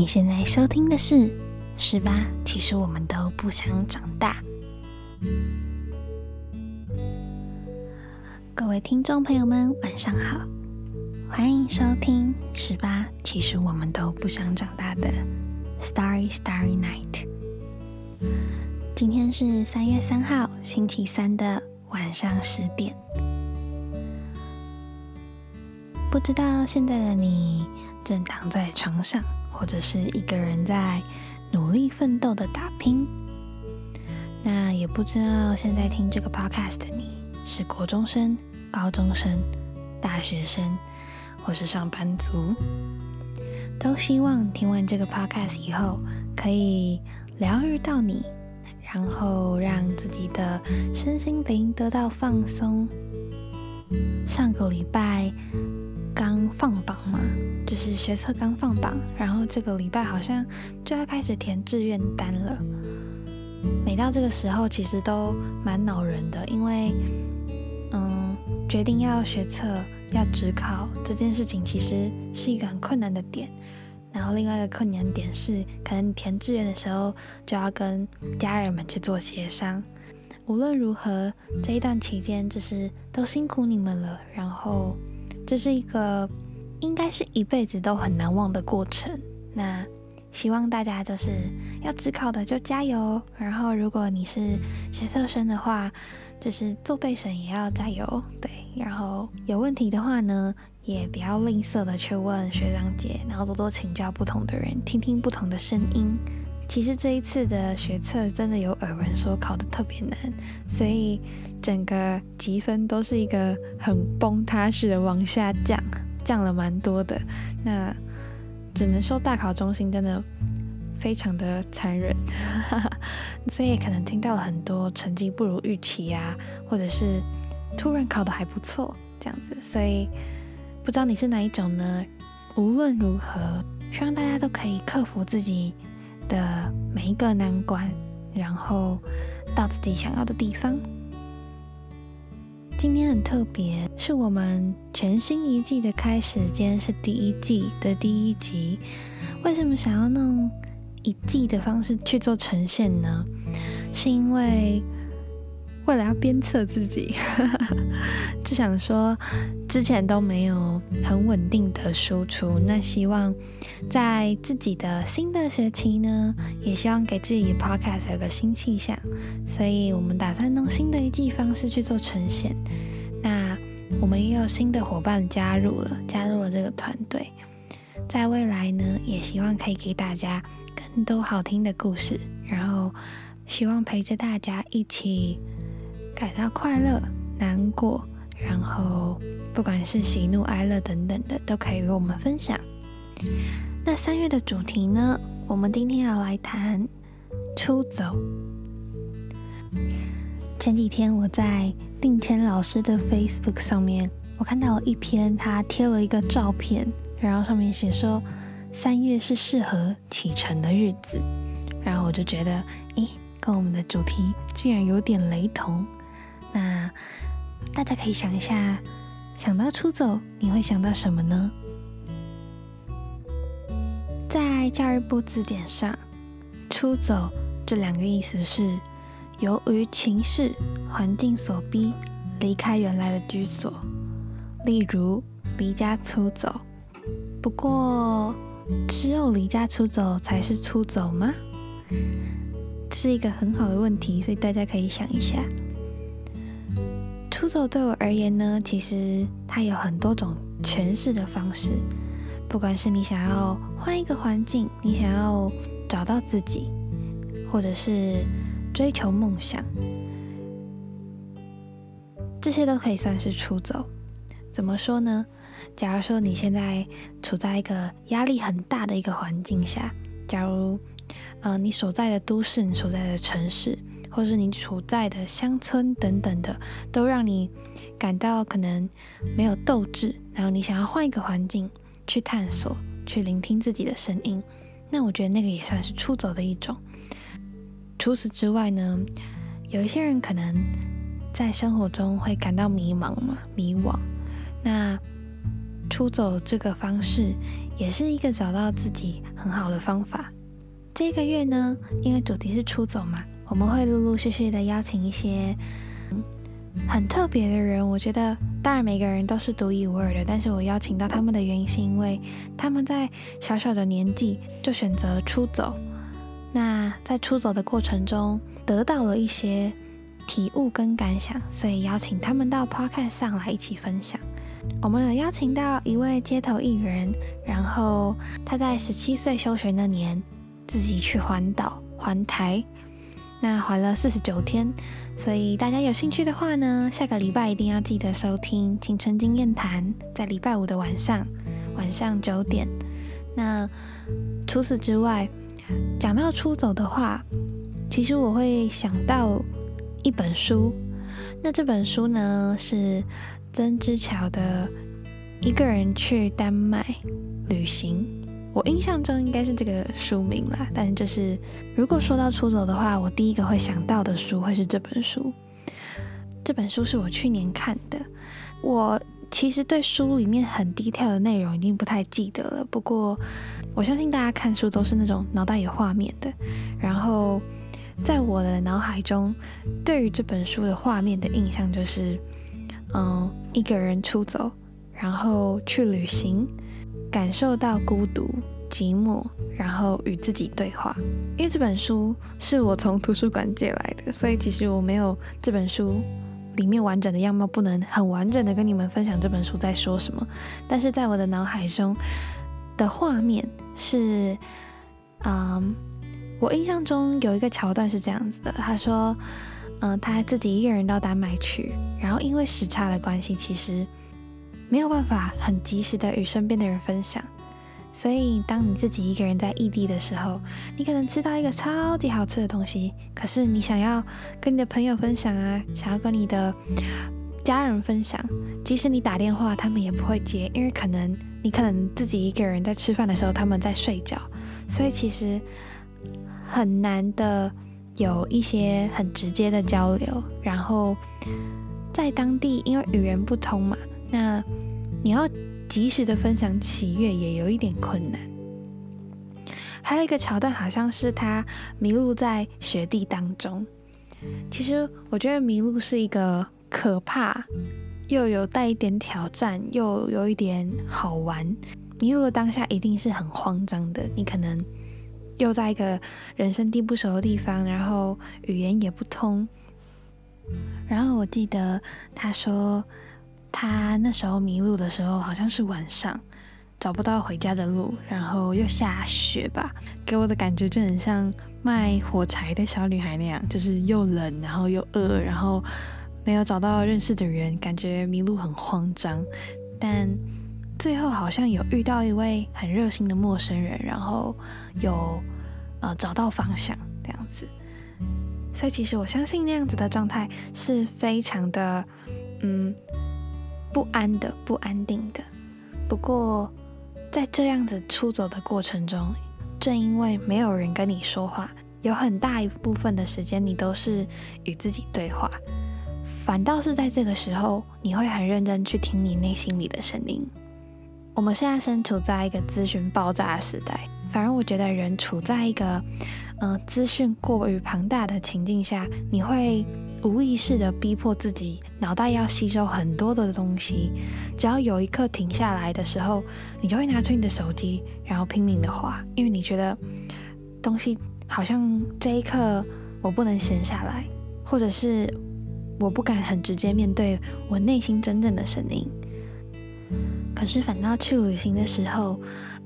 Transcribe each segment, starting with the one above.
你现在收听的是十八，其实我们都不想长大。各位听众朋友们，晚上好，欢迎收听十八，其实我们都不想长大的 Starry Starry Night。今天是三月三号，星期三的晚上十点。不知道现在的你正躺在床上，或者是一个人在努力奋斗的打拼。那也不知道现在听这个 podcast 的你是国中生、高中生、大学生，或是上班族。都希望听完这个 podcast 以后，可以疗愈到你，然后让自己的身心灵得到放松。上个礼拜。刚放榜，是学测刚放榜，然后这个礼拜好像就要开始填志愿单了。每到这个时候，其实都蛮恼人的，因为嗯，决定要学测要职考这件事情，其实是一个很困难的点。然后另外一个困难点是，可能填志愿的时候就要跟家人们去做协商。无论如何，这一段期间就是都辛苦你们了，然后。这是一个应该是一辈子都很难忘的过程。那希望大家就是要只考的就加油，然后如果你是学测生的话，就是做备审也要加油。对，然后有问题的话呢，也不要吝啬的去问学长姐，然后多多请教不同的人，听听不同的声音。其实这一次的学测真的有耳闻说考的特别难，所以整个积分都是一个很崩塌式的往下降，降了蛮多的。那只能说大考中心真的非常的残忍，所以可能听到了很多成绩不如预期呀，或者是突然考的还不错这样子。所以不知道你是哪一种呢？无论如何，希望大家都可以克服自己。的每一个难关，然后到自己想要的地方。今天很特别，是我们全新一季的开始。今天是第一季的第一集。为什么想要弄一季的方式去做呈现呢？是因为。为了要鞭策自己，就想说之前都没有很稳定的输出，那希望在自己的新的学期呢，也希望给自己 podcast 有个新气象，所以我们打算用新的一季方式去做呈现。那我们也有新的伙伴加入了，加入了这个团队，在未来呢，也希望可以给大家更多好听的故事，然后希望陪着大家一起。感到快乐、难过，然后不管是喜怒哀乐等等的，都可以与我们分享。那三月的主题呢？我们今天要来谈出走。前几天我在定谦老师的 Facebook 上面，我看到了一篇，他贴了一个照片，然后上面写说三月是适合启程的日子，然后我就觉得，诶，跟我们的主题居然有点雷同。那大家可以想一下，想到出走，你会想到什么呢？在教育部字典上，“出走”这两个意思是由于情势、环境所逼，离开原来的居所，例如离家出走。不过，只有离家出走才是出走吗？这是一个很好的问题，所以大家可以想一下。出走对我而言呢，其实它有很多种诠释的方式。不管是你想要换一个环境，你想要找到自己，或者是追求梦想，这些都可以算是出走。怎么说呢？假如说你现在处在一个压力很大的一个环境下，假如，呃，你所在的都市，你所在的城市。或是你处在的乡村等等的，都让你感到可能没有斗志，然后你想要换一个环境去探索，去聆听自己的声音，那我觉得那个也算是出走的一种。除此之外呢，有一些人可能在生活中会感到迷茫嘛，迷惘，那出走这个方式也是一个找到自己很好的方法。这个月呢，因为主题是出走嘛，我们会陆陆续续的邀请一些很特别的人。我觉得，当然每个人都是独一无二的，但是我邀请到他们的原因是因为他们在小小的年纪就选择出走。那在出走的过程中，得到了一些体悟跟感想，所以邀请他们到 Podcast 上来一起分享。我们有邀请到一位街头艺人，然后他在十七岁休学那年。自己去环岛环台，那还了四十九天，所以大家有兴趣的话呢，下个礼拜一定要记得收听《青春经验谈》，在礼拜五的晚上，晚上九点。那除此之外，讲到出走的话，其实我会想到一本书，那这本书呢是曾之乔的《一个人去丹麦旅行》。我印象中应该是这个书名啦，但就是如果说到出走的话，我第一个会想到的书会是这本书。这本书是我去年看的，我其实对书里面很低调的内容已经不太记得了。不过我相信大家看书都是那种脑袋有画面的，然后在我的脑海中，对于这本书的画面的印象就是，嗯，一个人出走，然后去旅行。感受到孤独、寂寞，然后与自己对话。因为这本书是我从图书馆借来的，所以其实我没有这本书里面完整的样貌，不能很完整的跟你们分享这本书在说什么。但是在我的脑海中的画面是，嗯，我印象中有一个桥段是这样子的：他说，嗯，他自己一个人到丹麦去，然后因为时差的关系，其实。没有办法很及时的与身边的人分享，所以当你自己一个人在异地的时候，你可能吃到一个超级好吃的东西，可是你想要跟你的朋友分享啊，想要跟你的家人分享，即使你打电话，他们也不会接，因为可能你可能自己一个人在吃饭的时候，他们在睡觉，所以其实很难的有一些很直接的交流，然后在当地因为语言不通嘛。那你要及时的分享喜悦也有一点困难。还有一个桥段好像是他迷路在雪地当中。其实我觉得迷路是一个可怕又有带一点挑战又有一点好玩。迷路的当下一定是很慌张的，你可能又在一个人生地不熟的地方，然后语言也不通。然后我记得他说。他那时候迷路的时候，好像是晚上，找不到回家的路，然后又下雪吧，给我的感觉就很像卖火柴的小女孩那样，就是又冷，然后又饿，然后没有找到认识的人，感觉迷路很慌张。但最后好像有遇到一位很热心的陌生人，然后有呃找到方向这样子。所以其实我相信那样子的状态是非常的，嗯。不安的，不安定的。不过，在这样子出走的过程中，正因为没有人跟你说话，有很大一部分的时间你都是与自己对话，反倒是在这个时候，你会很认真去听你内心里的声音。我们现在身处在一个资讯爆炸的时代，反而我觉得人处在一个，嗯，资讯过于庞大的情境下，你会。无意识的逼迫自己，脑袋要吸收很多的东西。只要有一刻停下来的时候，你就会拿出你的手机，然后拼命的划，因为你觉得东西好像这一刻我不能闲下来，或者是我不敢很直接面对我内心真正的声音。可是反倒去旅行的时候，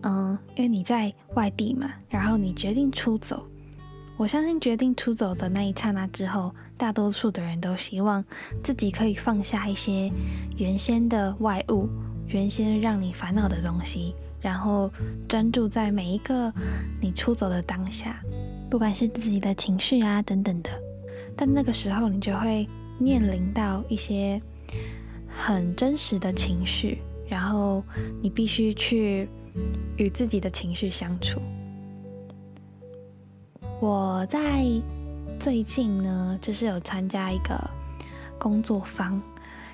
嗯，因为你在外地嘛，然后你决定出走。我相信决定出走的那一刹那之后，大多数的人都希望自己可以放下一些原先的外物，原先让你烦恼的东西，然后专注在每一个你出走的当下，不管是自己的情绪啊等等的。但那个时候，你就会面临到一些很真实的情绪，然后你必须去与自己的情绪相处。我在最近呢，就是有参加一个工作坊，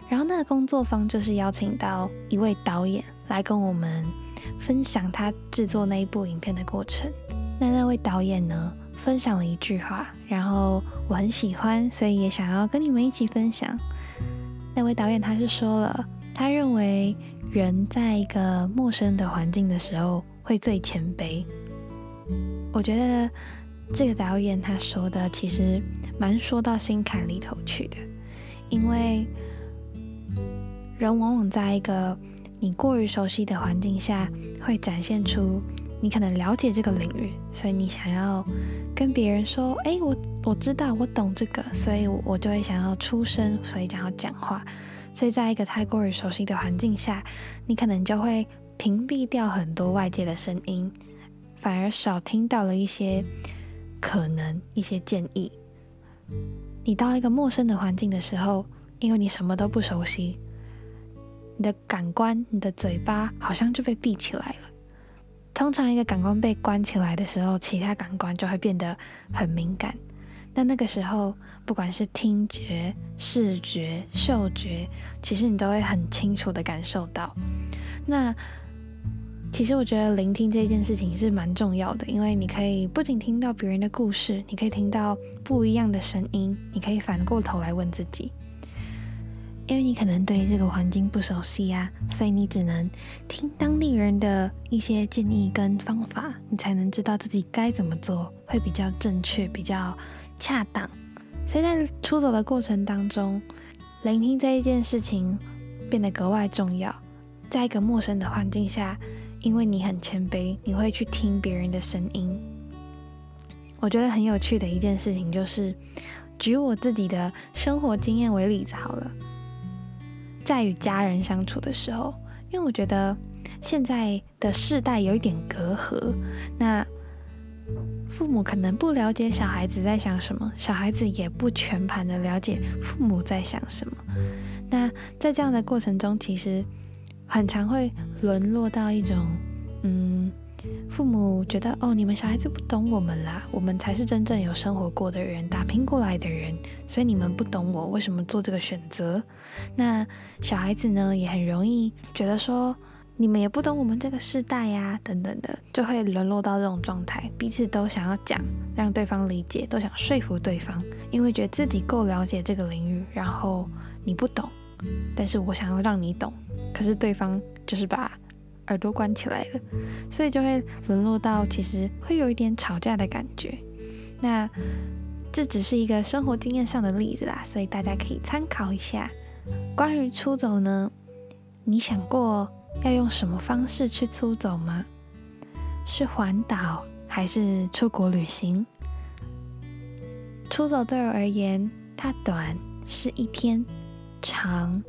然后那个工作坊就是邀请到一位导演来跟我们分享他制作那一部影片的过程。那那位导演呢，分享了一句话，然后我很喜欢，所以也想要跟你们一起分享。那位导演他是说了，他认为人在一个陌生的环境的时候会最谦卑。我觉得这个导演他说的其实蛮说到心坎里头去的，因为人往往在一个你过于熟悉的环境下，会展现出你可能了解这个领域，所以你想要跟别人说：“哎，我我知道，我懂这个。”所以我就会想要出声，所以想要讲话。所以在一个太过于熟悉的环境下，你可能就会屏蔽掉很多外界的声音。反而少听到了一些可能一些建议。你到一个陌生的环境的时候，因为你什么都不熟悉，你的感官、你的嘴巴好像就被闭起来了。通常一个感官被关起来的时候，其他感官就会变得很敏感。那那个时候，不管是听觉、视觉、嗅觉，其实你都会很清楚的感受到。那其实我觉得聆听这件事情是蛮重要的，因为你可以不仅听到别人的故事，你可以听到不一样的声音，你可以反过头来问自己，因为你可能对这个环境不熟悉啊，所以你只能听当地人的一些建议跟方法，你才能知道自己该怎么做会比较正确、比较恰当。所以在出走的过程当中，聆听这一件事情变得格外重要，在一个陌生的环境下。因为你很谦卑，你会去听别人的声音。我觉得很有趣的一件事情就是，举我自己的生活经验为例子好了，在与家人相处的时候，因为我觉得现在的世代有一点隔阂，那父母可能不了解小孩子在想什么，小孩子也不全盘的了解父母在想什么。那在这样的过程中，其实。很常会沦落到一种，嗯，父母觉得哦，你们小孩子不懂我们啦，我们才是真正有生活过的人，打拼过来的人，所以你们不懂我，为什么做这个选择？那小孩子呢，也很容易觉得说，你们也不懂我们这个时代呀，等等的，就会沦落到这种状态，彼此都想要讲，让对方理解，都想说服对方，因为觉得自己够了解这个领域，然后你不懂，但是我想要让你懂。可是对方就是把耳朵关起来了，所以就会沦落到其实会有一点吵架的感觉。那这只是一个生活经验上的例子啦，所以大家可以参考一下。关于出走呢，你想过要用什么方式去出走吗？是环岛还是出国旅行？出走对我而言，它短是一天，长。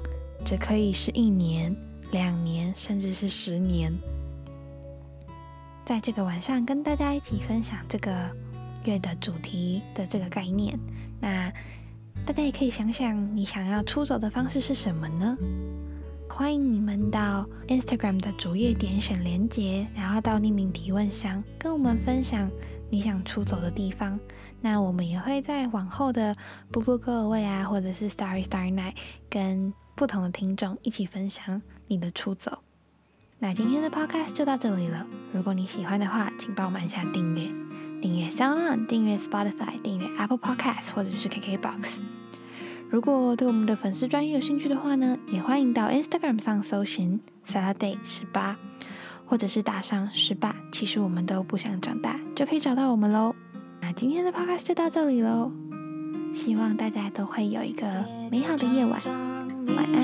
只可以是一年、两年，甚至是十年。在这个晚上，跟大家一起分享这个月的主题的这个概念。那大家也可以想想，你想要出走的方式是什么呢？欢迎你们到 Instagram 的主页点选连接，然后到匿名提问箱跟我们分享你想出走的地方。那我们也会在往后的 Blue Blue Go Away 啊，或者是 Starry Starry Night 跟不同的听众一起分享你的出走。那今天的 podcast 就到这里了。如果你喜欢的话，请帮我们按下订阅，订阅 SoundOn，订阅 Spotify，订阅 Apple Podcast 或者是 KKBox。如果对我们的粉丝专业有兴趣的话呢，也欢迎到 Instagram 上搜寻 Saturday 十八，或者是打上十八，其实我们都不想长大，就可以找到我们喽。今天的 podcast 就到这里喽，希望大家都会有一个美好的夜晚。晚安。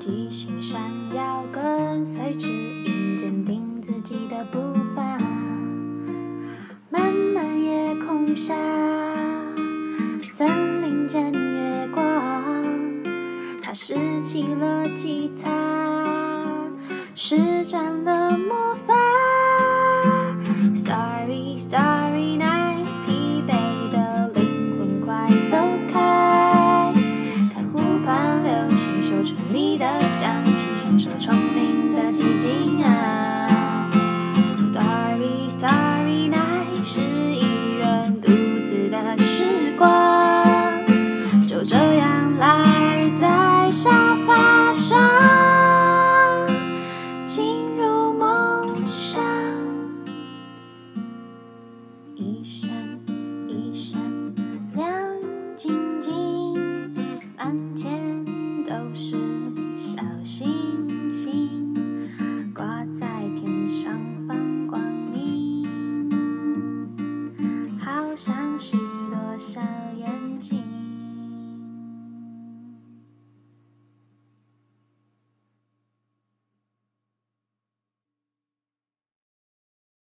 提醒闪耀跟随指引，坚定自己的步伐。漫漫夜空下，森林间月光，他拾起了吉他，施展了魔法。衣衫